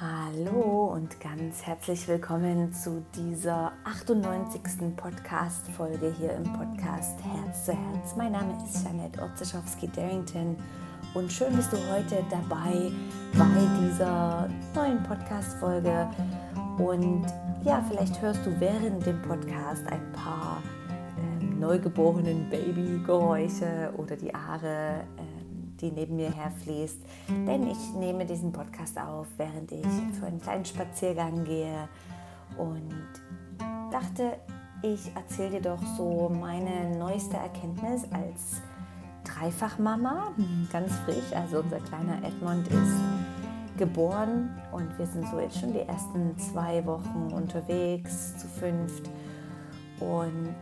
Hallo und ganz herzlich willkommen zu dieser 98. Podcast-Folge hier im Podcast Herz zu Herz. Mein Name ist Janette Orzeschowski-Darrington und schön bist du heute dabei bei dieser neuen Podcast-Folge. Und ja, vielleicht hörst du während dem Podcast ein paar äh, neugeborenen Babygeräusche oder die Haare. Äh, die neben mir herfließt. Denn ich nehme diesen Podcast auf, während ich für einen kleinen Spaziergang gehe und dachte, ich erzähle dir doch so meine neueste Erkenntnis als Dreifachmama, ganz frisch. Also unser kleiner Edmund ist geboren und wir sind so jetzt schon die ersten zwei Wochen unterwegs zu fünft. Und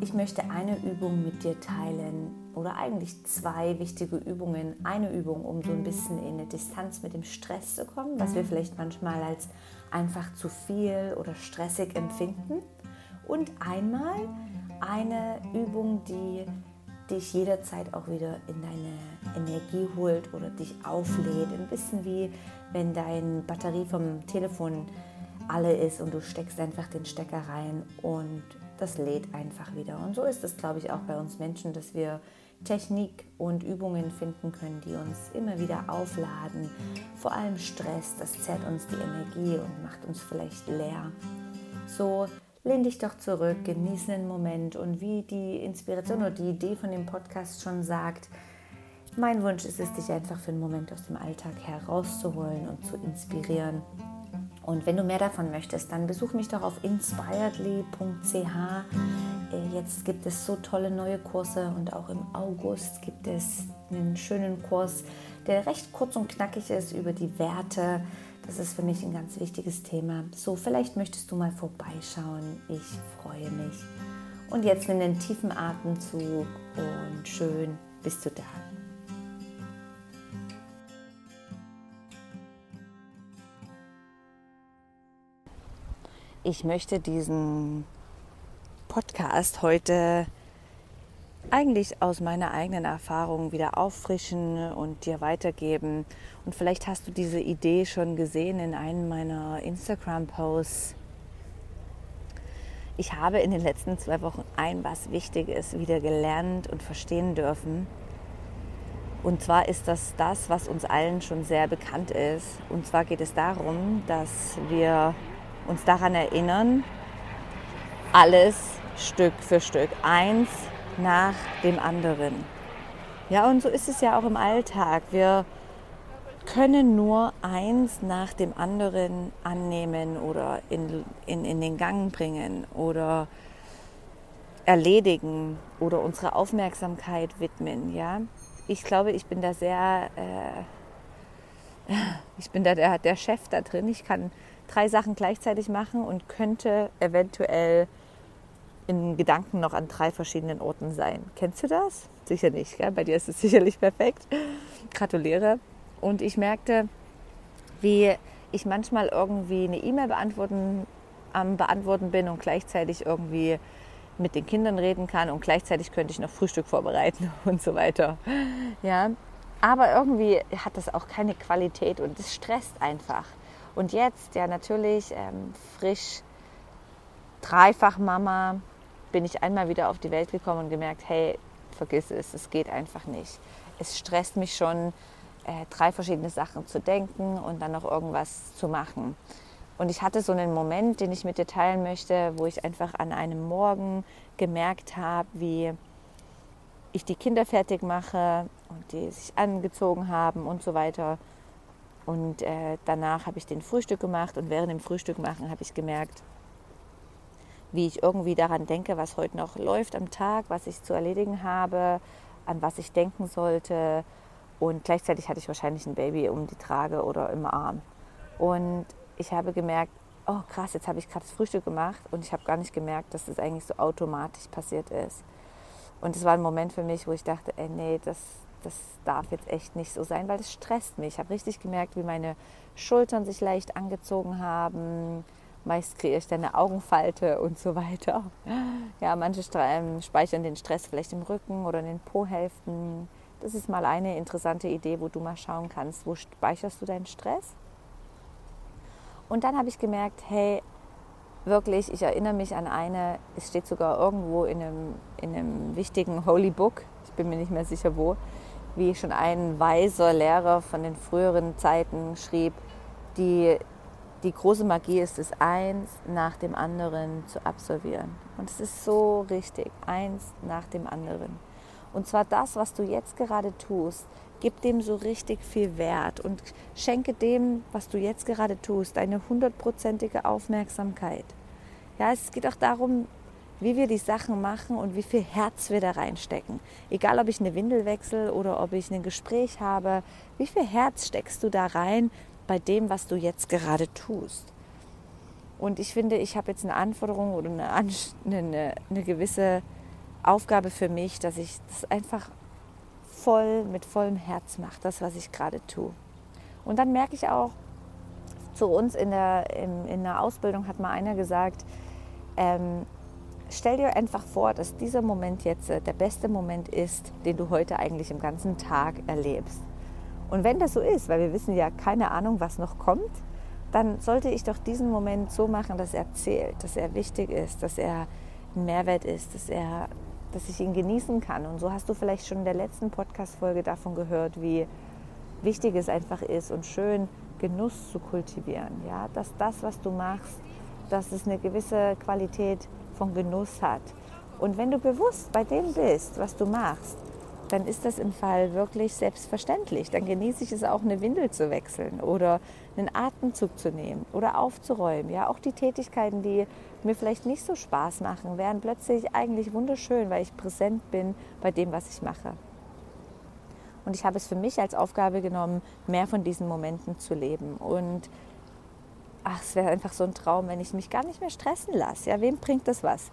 ich möchte eine Übung mit dir teilen oder eigentlich zwei wichtige Übungen. Eine Übung, um so ein bisschen in eine Distanz mit dem Stress zu kommen, was wir vielleicht manchmal als einfach zu viel oder stressig empfinden. Und einmal eine Übung, die dich jederzeit auch wieder in deine Energie holt oder dich auflädt. Ein bisschen wie wenn deine Batterie vom Telefon alle ist und du steckst einfach den Stecker rein und das lädt einfach wieder. Und so ist es, glaube ich, auch bei uns Menschen, dass wir Technik und Übungen finden können, die uns immer wieder aufladen. Vor allem Stress, das zerrt uns die Energie und macht uns vielleicht leer. So lehn dich doch zurück, genieße den Moment und wie die Inspiration oder die Idee von dem Podcast schon sagt, mein Wunsch ist es, dich einfach für einen Moment aus dem Alltag herauszuholen und zu inspirieren und wenn du mehr davon möchtest, dann besuch mich doch auf inspiredly.ch. Äh, jetzt gibt es so tolle neue Kurse und auch im August gibt es einen schönen Kurs, der recht kurz und knackig ist über die Werte. Das ist für mich ein ganz wichtiges Thema. So, vielleicht möchtest du mal vorbeischauen. Ich freue mich. Und jetzt nimm den tiefen Atemzug und schön bist du da. Ich möchte diesen Podcast heute eigentlich aus meiner eigenen Erfahrung wieder auffrischen und dir weitergeben. Und vielleicht hast du diese Idee schon gesehen in einem meiner Instagram-Posts. Ich habe in den letzten zwei Wochen ein was Wichtiges wieder gelernt und verstehen dürfen. Und zwar ist das das, was uns allen schon sehr bekannt ist. Und zwar geht es darum, dass wir uns daran erinnern, alles Stück für Stück, eins nach dem anderen. Ja, und so ist es ja auch im Alltag. Wir können nur eins nach dem anderen annehmen oder in, in, in den Gang bringen oder erledigen oder unsere Aufmerksamkeit widmen. Ja? Ich glaube, ich bin da sehr, äh, ich bin da der, der Chef da drin. Ich kann drei Sachen gleichzeitig machen und könnte eventuell in Gedanken noch an drei verschiedenen Orten sein. Kennst du das? Sicher nicht, gell? bei dir ist es sicherlich perfekt. Gratuliere. Und ich merkte, wie ich manchmal irgendwie eine E-Mail beantworten, am Beantworten bin und gleichzeitig irgendwie mit den Kindern reden kann und gleichzeitig könnte ich noch Frühstück vorbereiten und so weiter. Ja, aber irgendwie hat das auch keine Qualität und es stresst einfach. Und jetzt, ja natürlich, ähm, frisch, dreifach Mama, bin ich einmal wieder auf die Welt gekommen und gemerkt, hey, vergiss es, es geht einfach nicht. Es stresst mich schon, äh, drei verschiedene Sachen zu denken und dann noch irgendwas zu machen. Und ich hatte so einen Moment, den ich mit dir teilen möchte, wo ich einfach an einem Morgen gemerkt habe, wie ich die Kinder fertig mache und die sich angezogen haben und so weiter. Und äh, danach habe ich den Frühstück gemacht und während dem Frühstück machen habe ich gemerkt, wie ich irgendwie daran denke, was heute noch läuft am Tag, was ich zu erledigen habe, an was ich denken sollte. Und gleichzeitig hatte ich wahrscheinlich ein Baby um die Trage oder im Arm. Und ich habe gemerkt, oh krass, jetzt habe ich gerade das Frühstück gemacht und ich habe gar nicht gemerkt, dass das eigentlich so automatisch passiert ist. Und es war ein Moment für mich, wo ich dachte, ey, nee, das, das darf jetzt echt nicht so sein, weil das stresst mich. Ich habe richtig gemerkt, wie meine Schultern sich leicht angezogen haben. Meist kriege ich dann eine Augenfalte und so weiter. Ja, manche ähm, speichern den Stress vielleicht im Rücken oder in den Po-Hälften. Das ist mal eine interessante Idee, wo du mal schauen kannst, wo speicherst du deinen Stress? Und dann habe ich gemerkt, hey, wirklich, ich erinnere mich an eine, es steht sogar irgendwo in einem, in einem wichtigen Holy Book, ich bin mir nicht mehr sicher wo, wie schon ein weiser Lehrer von den früheren Zeiten schrieb, die, die große Magie ist es, eins nach dem anderen zu absolvieren. Und es ist so richtig, eins nach dem anderen. Und zwar das, was du jetzt gerade tust, gib dem so richtig viel Wert und schenke dem, was du jetzt gerade tust, eine hundertprozentige Aufmerksamkeit. Ja, es geht auch darum, wie wir die Sachen machen und wie viel Herz wir da reinstecken. Egal, ob ich eine Windel wechsle oder ob ich ein Gespräch habe, wie viel Herz steckst du da rein bei dem, was du jetzt gerade tust? Und ich finde, ich habe jetzt eine Anforderung oder eine, eine, eine gewisse Aufgabe für mich, dass ich das einfach voll mit vollem Herz mache, das, was ich gerade tue. Und dann merke ich auch, zu uns in der, in, in der Ausbildung hat mal einer gesagt, ähm, stell dir einfach vor, dass dieser Moment jetzt äh, der beste Moment ist, den du heute eigentlich im ganzen Tag erlebst. Und wenn das so ist, weil wir wissen ja keine Ahnung, was noch kommt, dann sollte ich doch diesen Moment so machen, dass er zählt, dass er wichtig ist, dass er ein Mehrwert ist, dass, er, dass ich ihn genießen kann. Und so hast du vielleicht schon in der letzten Podcast-Folge davon gehört, wie wichtig es einfach ist und schön Genuss zu kultivieren. Ja? Dass das, was du machst, dass es eine gewisse Qualität von Genuss hat. Und wenn du bewusst bei dem bist, was du machst, dann ist das im Fall wirklich selbstverständlich. Dann genieße ich es auch, eine Windel zu wechseln oder einen Atemzug zu nehmen oder aufzuräumen. Ja, auch die Tätigkeiten, die mir vielleicht nicht so Spaß machen, werden plötzlich eigentlich wunderschön, weil ich präsent bin bei dem, was ich mache. Und ich habe es für mich als Aufgabe genommen, mehr von diesen Momenten zu leben. Und ach, es wäre einfach so ein Traum, wenn ich mich gar nicht mehr stressen lasse. Ja, wem bringt das was?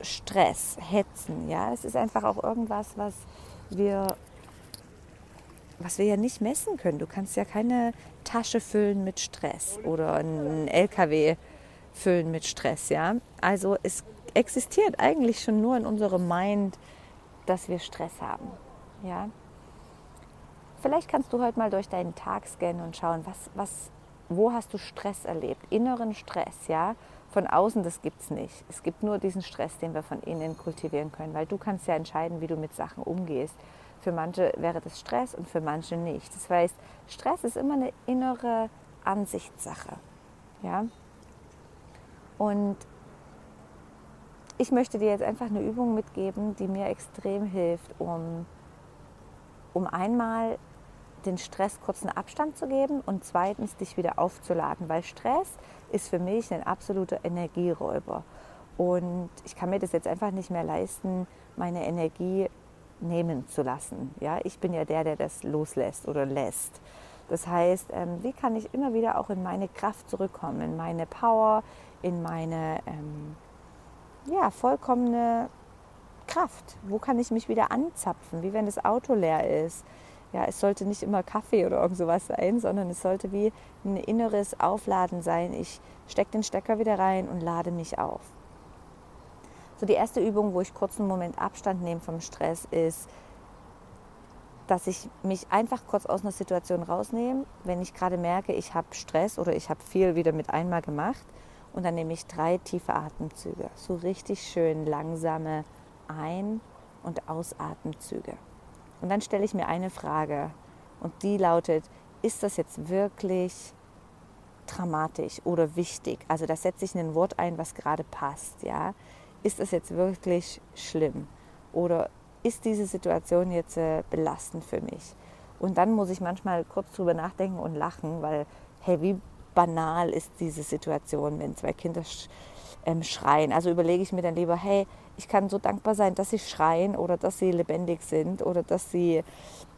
Stress, Hetzen, ja, es ist einfach auch irgendwas, was wir, was wir ja nicht messen können. Du kannst ja keine Tasche füllen mit Stress oder einen LKW füllen mit Stress, ja. Also es existiert eigentlich schon nur in unserem Mind, dass wir Stress haben, ja. Vielleicht kannst du heute mal durch deinen Tag scannen und schauen, was, was wo hast du Stress erlebt? Inneren Stress, ja? Von außen, das gibt es nicht. Es gibt nur diesen Stress, den wir von innen kultivieren können, weil du kannst ja entscheiden, wie du mit Sachen umgehst. Für manche wäre das Stress und für manche nicht. Das heißt, Stress ist immer eine innere Ansichtssache. Ja? Und ich möchte dir jetzt einfach eine Übung mitgeben, die mir extrem hilft, um, um einmal den Stress kurzen Abstand zu geben und zweitens dich wieder aufzuladen, weil Stress ist für mich ein absoluter Energieräuber. Und ich kann mir das jetzt einfach nicht mehr leisten, meine Energie nehmen zu lassen. Ja, ich bin ja der, der das loslässt oder lässt. Das heißt, ähm, wie kann ich immer wieder auch in meine Kraft zurückkommen, in meine Power, in meine ähm, ja, vollkommene Kraft? Wo kann ich mich wieder anzapfen, wie wenn das Auto leer ist? Ja, es sollte nicht immer Kaffee oder irgend sowas sein, sondern es sollte wie ein inneres Aufladen sein. Ich stecke den Stecker wieder rein und lade mich auf. So die erste Übung, wo ich kurz einen Moment Abstand nehme vom Stress, ist, dass ich mich einfach kurz aus einer Situation rausnehme, wenn ich gerade merke, ich habe Stress oder ich habe viel wieder mit einmal gemacht. Und dann nehme ich drei tiefe Atemzüge, so richtig schön langsame Ein- und Ausatemzüge. Und dann stelle ich mir eine Frage und die lautet, ist das jetzt wirklich dramatisch oder wichtig? Also da setze ich ein Wort ein, was gerade passt. Ja? Ist das jetzt wirklich schlimm? Oder ist diese Situation jetzt äh, belastend für mich? Und dann muss ich manchmal kurz drüber nachdenken und lachen, weil, hey, wie banal ist diese Situation, wenn zwei Kinder ähm, schreien. Also überlege ich mir dann lieber, hey, ich kann so dankbar sein, dass sie schreien oder dass sie lebendig sind oder dass sie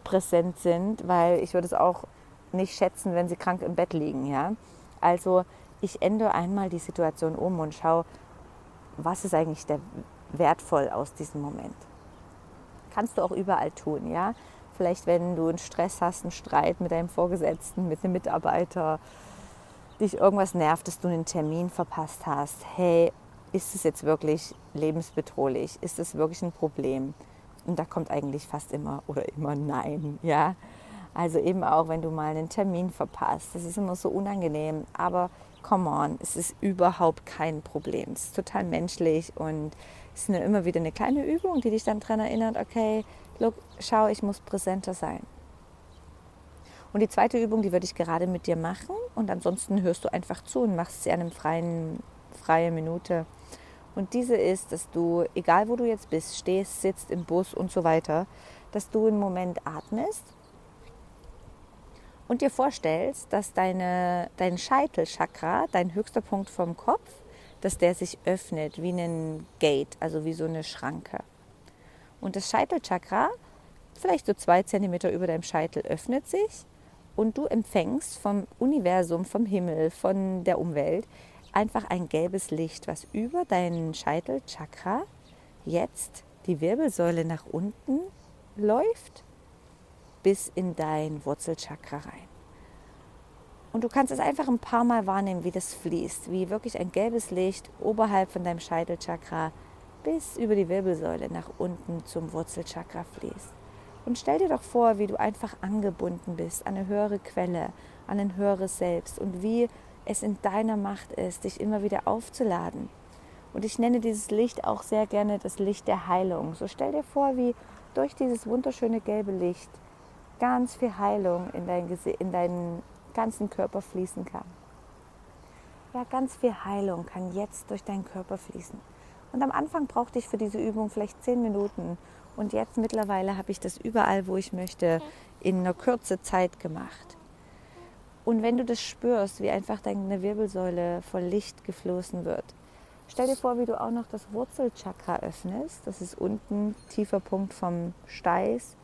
präsent sind, weil ich würde es auch nicht schätzen, wenn sie krank im Bett liegen. Ja? Also ich ändere einmal die Situation um und schaue, was ist eigentlich der wertvoll aus diesem Moment. Kannst du auch überall tun, ja? Vielleicht, wenn du einen Stress hast, einen Streit mit deinem Vorgesetzten, mit einem Mitarbeiter, dich irgendwas nervt, dass du einen Termin verpasst hast. Hey, ist es jetzt wirklich lebensbedrohlich? Ist es wirklich ein Problem? Und da kommt eigentlich fast immer oder immer Nein, ja. Also eben auch, wenn du mal einen Termin verpasst. Das ist immer so unangenehm. Aber come on, es ist überhaupt kein Problem. Es ist total menschlich und es ist eine, immer wieder eine kleine Übung, die dich dann daran erinnert, okay, look, schau, ich muss präsenter sein. Und die zweite Übung, die würde ich gerade mit dir machen und ansonsten hörst du einfach zu und machst sie an einem freien, freie Minute. Und diese ist, dass du, egal wo du jetzt bist, stehst, sitzt im Bus und so weiter, dass du einen Moment atmest und dir vorstellst, dass deine, dein Scheitelchakra, dein höchster Punkt vom Kopf, dass der sich öffnet wie ein Gate, also wie so eine Schranke. Und das Scheitelchakra, vielleicht so zwei Zentimeter über deinem Scheitel, öffnet sich und du empfängst vom Universum, vom Himmel, von der Umwelt einfach ein gelbes Licht, was über deinen Scheitelchakra jetzt die Wirbelsäule nach unten läuft bis in dein Wurzelchakra rein. Und du kannst es einfach ein paar Mal wahrnehmen, wie das fließt, wie wirklich ein gelbes Licht oberhalb von deinem Scheitelchakra bis über die Wirbelsäule nach unten zum Wurzelchakra fließt. Und stell dir doch vor, wie du einfach angebunden bist an eine höhere Quelle, an ein höheres Selbst und wie es in deiner Macht ist, dich immer wieder aufzuladen. Und ich nenne dieses Licht auch sehr gerne das Licht der Heilung. So stell dir vor, wie durch dieses wunderschöne gelbe Licht ganz viel Heilung in, dein, in deinen ganzen Körper fließen kann. Ja, ganz viel Heilung kann jetzt durch deinen Körper fließen. Und am Anfang brauchte ich für diese Übung vielleicht zehn Minuten. Und jetzt mittlerweile habe ich das überall, wo ich möchte, in einer Kürze Zeit gemacht. Und wenn du das spürst, wie einfach deine Wirbelsäule voll Licht geflossen wird, stell dir vor, wie du auch noch das Wurzelchakra öffnest. Das ist unten tiefer Punkt vom Steiß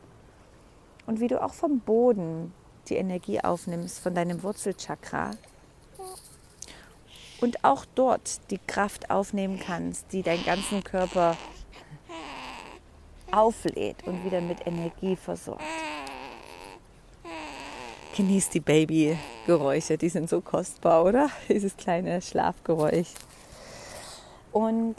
und wie du auch vom Boden die Energie aufnimmst von deinem Wurzelchakra und auch dort die Kraft aufnehmen kannst, die deinen ganzen Körper auflädt und wieder mit Energie versorgt. Genieß die Babygeräusche, die sind so kostbar, oder? Dieses kleine Schlafgeräusch. Und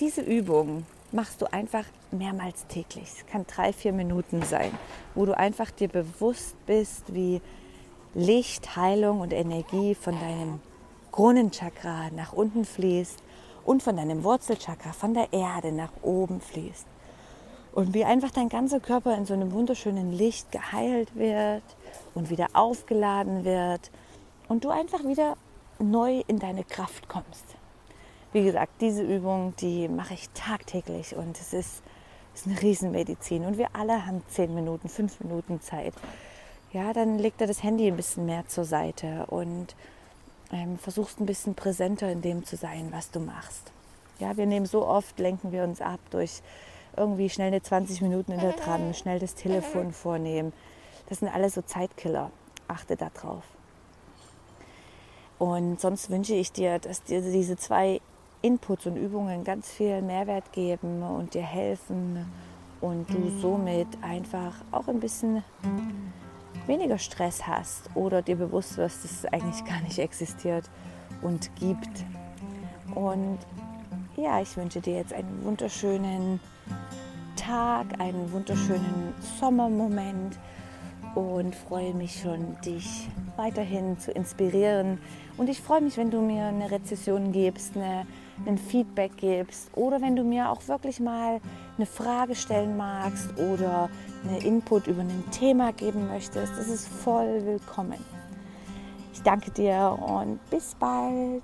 diese Übung machst du einfach mehrmals täglich. Es kann drei, vier Minuten sein, wo du einfach dir bewusst bist, wie Licht, Heilung und Energie von deinem Kronenchakra nach unten fließt und von deinem Wurzelchakra, von der Erde nach oben fließt. Und wie einfach dein ganzer Körper in so einem wunderschönen Licht geheilt wird und wieder aufgeladen wird und du einfach wieder neu in deine Kraft kommst. Wie gesagt, diese Übung, die mache ich tagtäglich und es ist, ist eine Riesenmedizin. Und wir alle haben zehn Minuten, fünf Minuten Zeit. Ja, dann legt er das Handy ein bisschen mehr zur Seite und ähm, versuchst ein bisschen präsenter in dem zu sein, was du machst. Ja, wir nehmen so oft, lenken wir uns ab durch irgendwie schnell eine 20 Minuten in der Tram, schnell das Telefon vornehmen. Das sind alles so Zeitkiller. Achte darauf. Und sonst wünsche ich dir, dass dir diese zwei Inputs und Übungen ganz viel Mehrwert geben und dir helfen und du somit einfach auch ein bisschen weniger Stress hast oder dir bewusst wirst, dass es eigentlich gar nicht existiert und gibt. Und ja, ich wünsche dir jetzt einen wunderschönen Tag, einen wunderschönen Sommermoment und freue mich schon, dich weiterhin zu inspirieren. Und ich freue mich, wenn du mir eine Rezession gibst, eine ein Feedback gibst oder wenn du mir auch wirklich mal eine Frage stellen magst oder eine Input über ein Thema geben möchtest, das ist voll willkommen. Ich danke dir und bis bald.